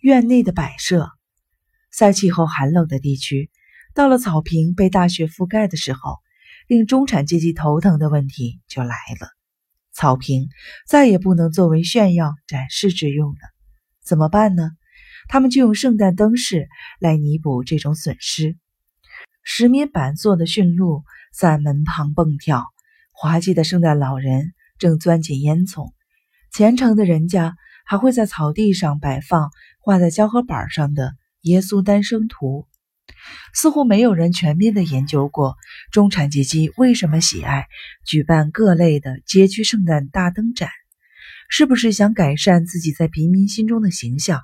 院内的摆设，在气候寒冷的地区，到了草坪被大雪覆盖的时候，令中产阶级头疼的问题就来了。草坪再也不能作为炫耀展示之用了，怎么办呢？他们就用圣诞灯饰来弥补这种损失。石棉板做的驯鹿在门旁蹦跳，滑稽的圣诞老人正钻进烟囱，虔诚的人家还会在草地上摆放画在胶合板上的耶稣诞生图。似乎没有人全面的研究过中产阶级为什么喜爱举办各类的街区圣诞大灯展，是不是想改善自己在平民心中的形象？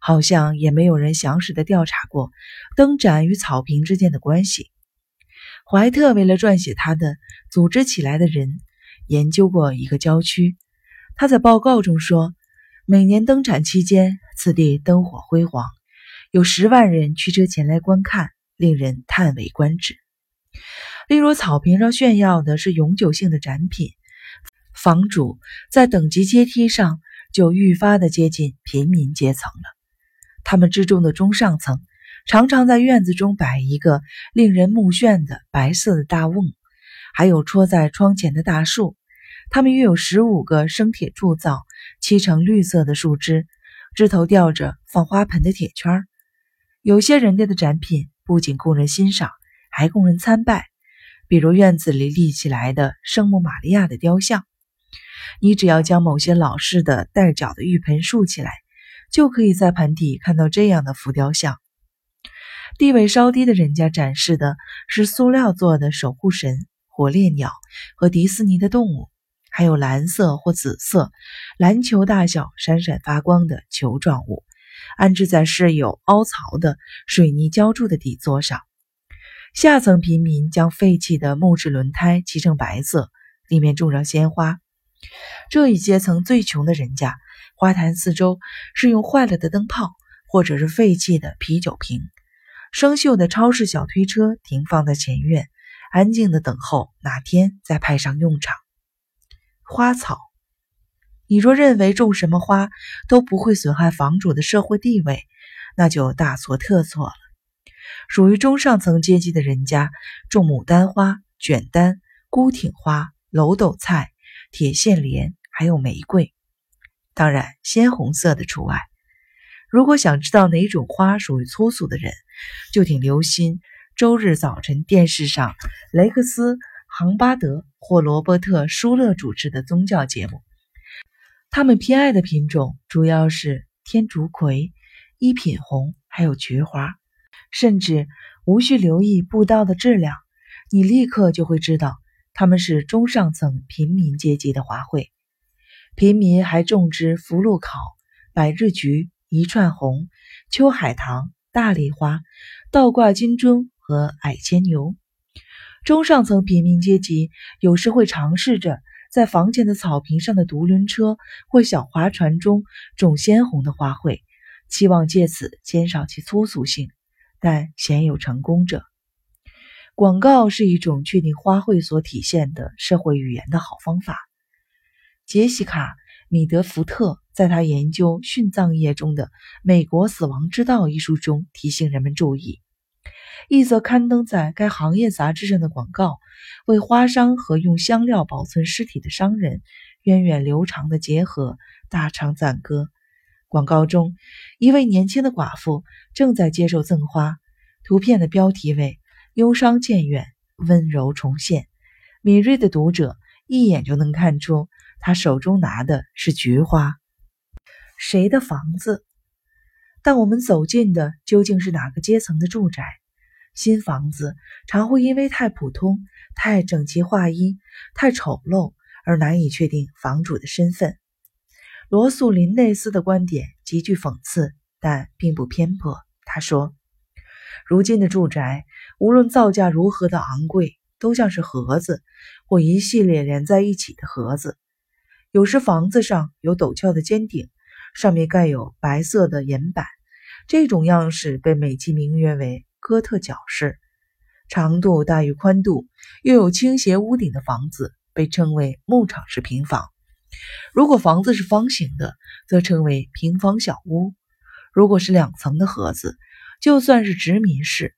好像也没有人详实的调查过灯展与草坪之间的关系。怀特为了撰写他的《组织起来的人》，研究过一个郊区。他在报告中说，每年灯展期间，此地灯火辉煌。有十万人驱车前来观看，令人叹为观止。例如，草坪上炫耀的是永久性的展品，房主在等级阶梯上就愈发的接近平民阶层了。他们之中的中上层常常在院子中摆一个令人目眩的白色的大瓮，还有戳在窗前的大树。他们约有十五个生铁铸造、漆成绿色的树枝，枝头吊着放花盆的铁圈。有些人家的展品不仅供人欣赏，还供人参拜。比如院子里立起来的圣母玛利亚的雕像，你只要将某些老式的带脚的浴盆竖起来，就可以在盆底看到这样的浮雕像。地位稍低的人家展示的是塑料做的守护神、火烈鸟和迪士尼的动物，还有蓝色或紫色、篮球大小、闪闪发光的球状物。安置在设有凹槽的水泥浇筑的底座上。下层平民将废弃的木质轮胎漆成白色，里面种上鲜花。这一阶层最穷的人家，花坛四周是用坏了的灯泡或者是废弃的啤酒瓶。生锈的超市小推车停放在前院，安静的等候哪天再派上用场。花草。你若认为种什么花都不会损害房主的社会地位，那就大错特错了。属于中上层阶级的人家种牡丹花、卷丹、孤挺花、楼斗菜、铁线莲，还有玫瑰，当然鲜红色的除外。如果想知道哪种花属于粗俗的人，就请留心周日早晨电视上雷克斯·杭巴德或罗伯特·舒勒主持的宗教节目。他们偏爱的品种主要是天竺葵、一品红，还有菊花。甚至无需留意布道的质量，你立刻就会知道他们是中上层平民阶级的花卉。平民还种植福禄考、百日菊、一串红、秋海棠、大丽花、倒挂金钟和矮牵牛。中上层平民阶级有时会尝试着。在房前的草坪上的独轮车或小划船中种鲜红的花卉，期望借此减少其粗俗性，但鲜有成功者。广告是一种确定花卉所体现的社会语言的好方法。杰西卡·米德福特在他研究殉葬业中的《美国死亡之道》一书中提醒人们注意。一则刊登在该行业杂志上的广告，为花商和用香料保存尸体的商人源远流长的结合大唱赞歌。广告中，一位年轻的寡妇正在接受赠花，图片的标题为“忧伤渐远，温柔重现”。敏锐的读者一眼就能看出，他手中拿的是菊花。谁的房子？但我们走进的究竟是哪个阶层的住宅？新房子常会因为太普通、太整齐划一、太丑陋而难以确定房主的身份。罗素·林内斯的观点极具讽刺，但并不偏颇。他说：“如今的住宅，无论造价如何的昂贵，都像是盒子或一系列连在一起的盒子。有时房子上有陡峭的尖顶，上面盖有白色的岩板，这种样式被美其名曰为。”哥特角式，长度大于宽度，又有倾斜屋顶的房子被称为牧场式平房。如果房子是方形的，则称为平房小屋。如果是两层的盒子，就算是殖民式。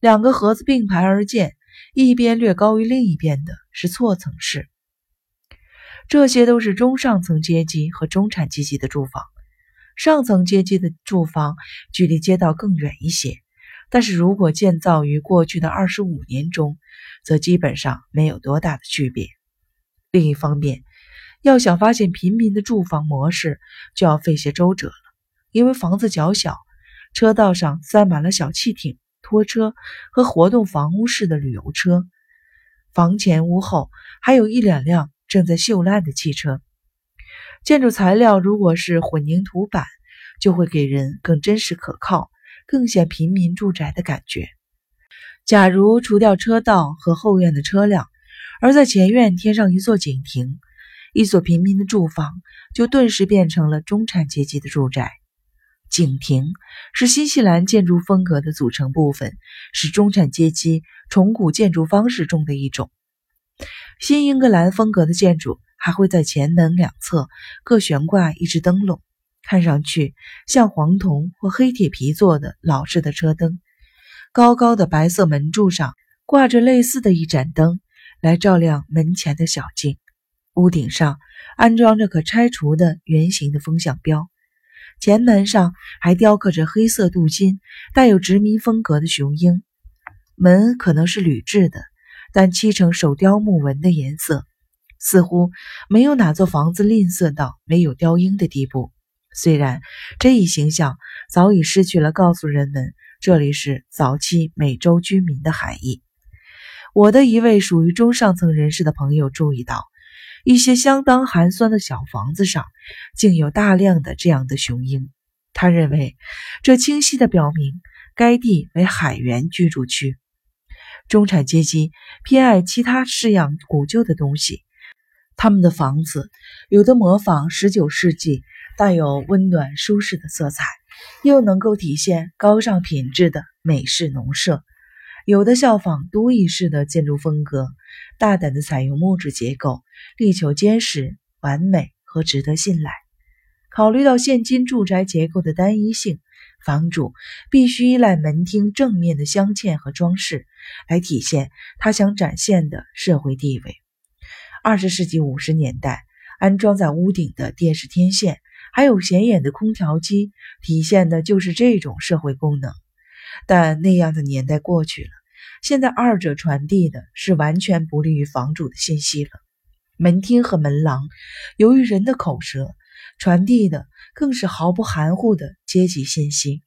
两个盒子并排而建，一边略高于另一边的是错层式。这些都是中上层阶级和中产阶级的住房。上层阶级的住房距离街道更远一些，但是如果建造于过去的二十五年中，则基本上没有多大的区别。另一方面，要想发现平民的住房模式，就要费些周折了，因为房子较小，车道上塞满了小汽艇、拖车和活动房屋式的旅游车，房前屋后还有一两辆正在锈烂的汽车。建筑材料如果是混凝土板，就会给人更真实可靠、更显平民住宅的感觉。假如除掉车道和后院的车辆，而在前院添上一座景亭，一所平民的住房就顿时变成了中产阶级的住宅。景亭是新西兰建筑风格的组成部分，是中产阶级重古建筑方式中的一种。新英格兰风格的建筑。还会在前门两侧各悬挂一只灯笼，看上去像黄铜或黑铁皮做的老式的车灯。高高的白色门柱上挂着类似的一盏灯，来照亮门前的小径。屋顶上安装着可拆除的圆形的风向标。前门上还雕刻着黑色镀金、带有殖民风格的雄鹰。门可能是铝制的，但漆成手雕木纹的颜色。似乎没有哪座房子吝啬到没有雕鹰的地步。虽然这一形象早已失去了告诉人们这里是早期美洲居民的含义。我的一位属于中上层人士的朋友注意到，一些相当寒酸的小房子上竟有大量的这样的雄鹰。他认为这清晰地表明该地为海员居住区。中产阶级偏爱其他式样古旧的东西。他们的房子有的模仿十九世纪带有温暖舒适的色彩，又能够体现高尚品质的美式农舍；有的效仿都邑式的建筑风格，大胆地采用木质结构，力求坚实、完美和值得信赖。考虑到现今住宅结构的单一性，房主必须依赖门厅正面的镶嵌和装饰来体现他想展现的社会地位。二十世纪五十年代，安装在屋顶的电视天线，还有显眼的空调机，体现的就是这种社会功能。但那样的年代过去了，现在二者传递的是完全不利于房主的信息了。门厅和门廊，由于人的口舌，传递的更是毫不含糊的阶级信息。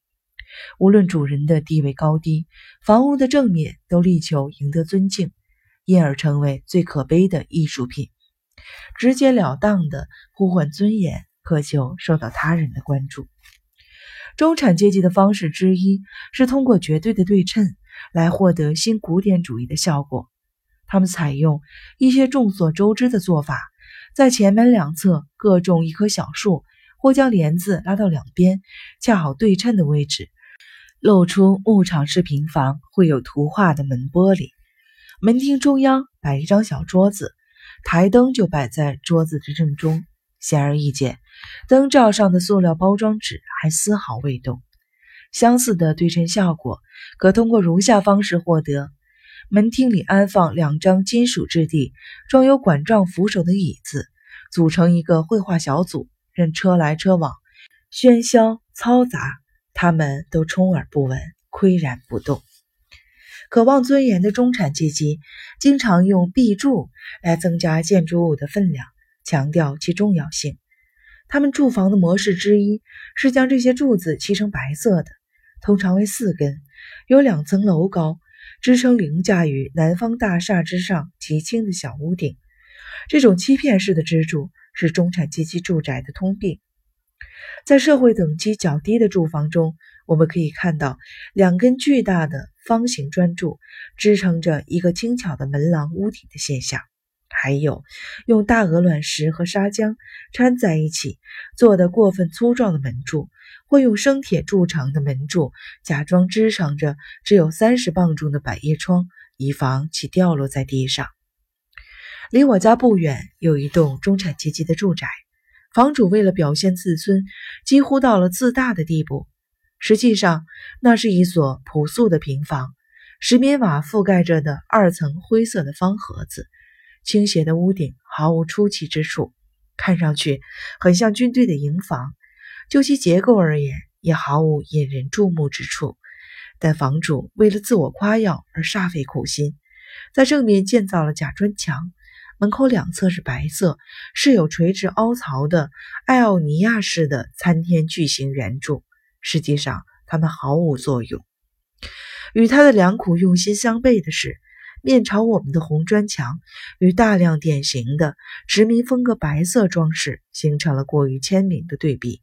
无论主人的地位高低，房屋的正面都力求赢得尊敬。因而成为最可悲的艺术品，直截了当的呼唤尊严，渴求受到他人的关注。中产阶级的方式之一是通过绝对的对称来获得新古典主义的效果。他们采用一些众所周知的做法，在前门两侧各种一棵小树，或将帘子拉到两边，恰好对称的位置，露出牧场式平房会有图画的门玻璃。门厅中央摆一张小桌子，台灯就摆在桌子的正中。显而易见，灯罩上的塑料包装纸还丝毫未动。相似的对称效果可通过如下方式获得：门厅里安放两张金属质地、装有管状扶手的椅子，组成一个绘画小组，任车来车往，喧嚣嘈杂，他们都充耳不闻，岿然不动。渴望尊严的中产阶级经常用壁柱来增加建筑物的分量，强调其重要性。他们住房的模式之一是将这些柱子漆成白色的，通常为四根，有两层楼高，支撑凌驾于南方大厦之上极轻的小屋顶。这种欺骗式的支柱是中产阶级住宅的通病。在社会等级较低的住房中，我们可以看到两根巨大的。方形砖柱支撑着一个精巧的门廊屋顶的现象，还有用大鹅卵石和砂浆掺在一起做的过分粗壮的门柱，或用生铁铸成的门柱假装支撑着只有三十磅重的百叶窗，以防其掉落在地上。离我家不远有一栋中产阶级的住宅，房主为了表现自尊，几乎到了自大的地步。实际上，那是一所朴素的平房，石棉瓦覆盖着的二层灰色的方盒子，倾斜的屋顶毫无出奇之处，看上去很像军队的营房。就其结构而言，也毫无引人注目之处。但房主为了自我夸耀而煞费苦心，在正面建造了假砖墙。门口两侧是白色、是有垂直凹槽的艾奥尼亚式的参天巨型圆柱，实际上它们毫无作用。与他的良苦用心相悖的是，面朝我们的红砖墙与大量典型的殖民风格白色装饰形成了过于鲜明的对比：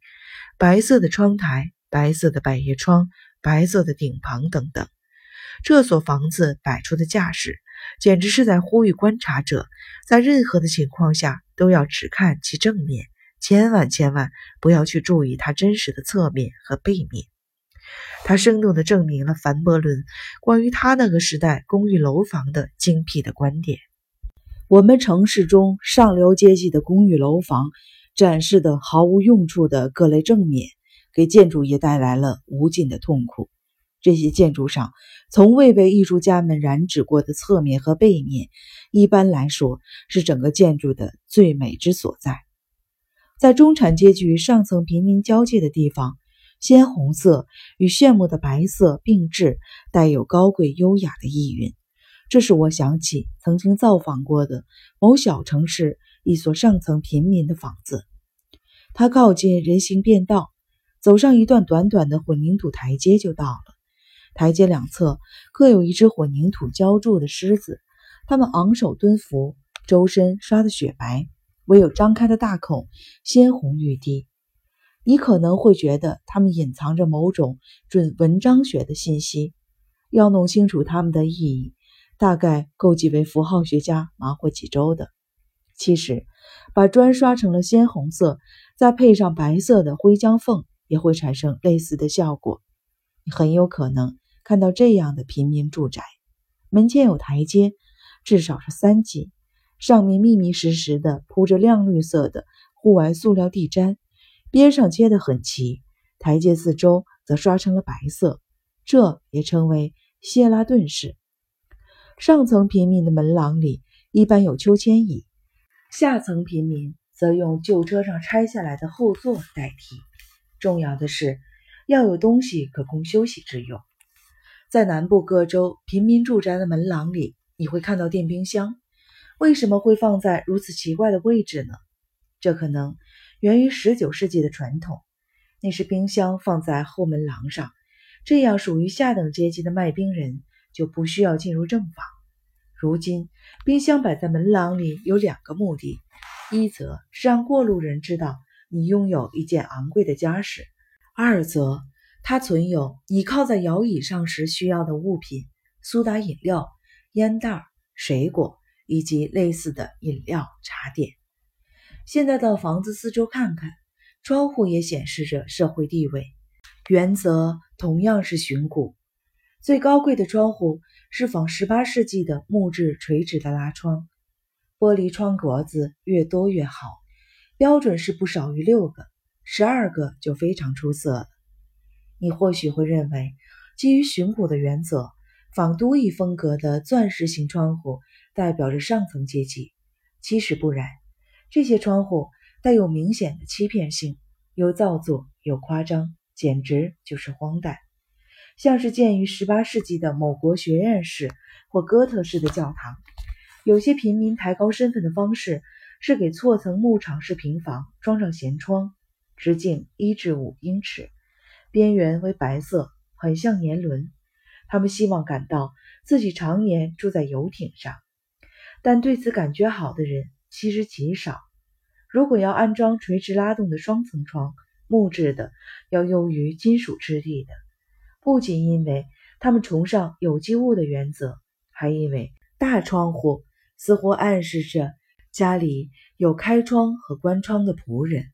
白色的窗台、白色的百叶窗、白色的顶棚等等。这所房子摆出的架势。简直是在呼吁观察者，在任何的情况下都要只看其正面，千万千万不要去注意它真实的侧面和背面。它生动地证明了凡伯伦关于他那个时代公寓楼房的精辟的观点。我们城市中上流阶级的公寓楼房展示的毫无用处的各类正面，给建筑业带来了无尽的痛苦。这些建筑上从未被艺术家们染指过的侧面和背面，一般来说是整个建筑的最美之所在。在中产阶级与上层平民交界的地方，鲜红色与炫目的白色并置，带有高贵优雅的意蕴。这使我想起曾经造访过的某小城市一所上层平民的房子。它靠近人行便道，走上一段短短的混凝土台阶就到了。台阶两侧各有一只混凝土浇筑的狮子，它们昂首蹲伏，周身刷得雪白，唯有张开的大口鲜红欲滴。你可能会觉得它们隐藏着某种准文章学的信息，要弄清楚它们的意义，大概够几位符号学家忙活几周的。其实，把砖刷成了鲜红色，再配上白色的灰浆缝，也会产生类似的效果。你很有可能。看到这样的平民住宅，门前有台阶，至少是三级，上面密密实实的铺着亮绿色的户外塑料地毡，边上接得很齐，台阶四周则刷成了白色，这也称为谢拉顿式。上层平民的门廊里一般有秋千椅，下层平民则用旧车上拆下来的后座代替。重要的是要有东西可供休息之用。在南部各州平民住宅的门廊里，你会看到电冰箱。为什么会放在如此奇怪的位置呢？这可能源于19世纪的传统。那是冰箱放在后门廊上，这样属于下等阶级的卖冰人就不需要进入正房。如今，冰箱摆在门廊里有两个目的：一则是让过路人知道你拥有一件昂贵的家饰；二则。它存有你靠在摇椅上时需要的物品：苏打饮料、烟袋、水果以及类似的饮料、茶点。现在到房子四周看看，窗户也显示着社会地位，原则同样是寻古。最高贵的窗户是仿18世纪的木质垂直的拉窗，玻璃窗格子越多越好，标准是不少于六个，十二个就非常出色了。你或许会认为，基于寻古的原则，仿都邑风格的钻石型窗户代表着上层阶级。其实不然，这些窗户带有明显的欺骗性，有造作，有夸张，简直就是荒诞，像是建于18世纪的某国学院式或哥特式的教堂。有些平民抬高身份的方式是给错层牧场式平房装上舷窗，直径一至五英尺。边缘为白色，很像年轮。他们希望感到自己常年住在游艇上，但对此感觉好的人其实极少。如果要安装垂直拉动的双层窗，木质的要优于金属质地的，不仅因为他们崇尚有机物的原则，还因为大窗户似乎暗示着家里有开窗和关窗的仆人。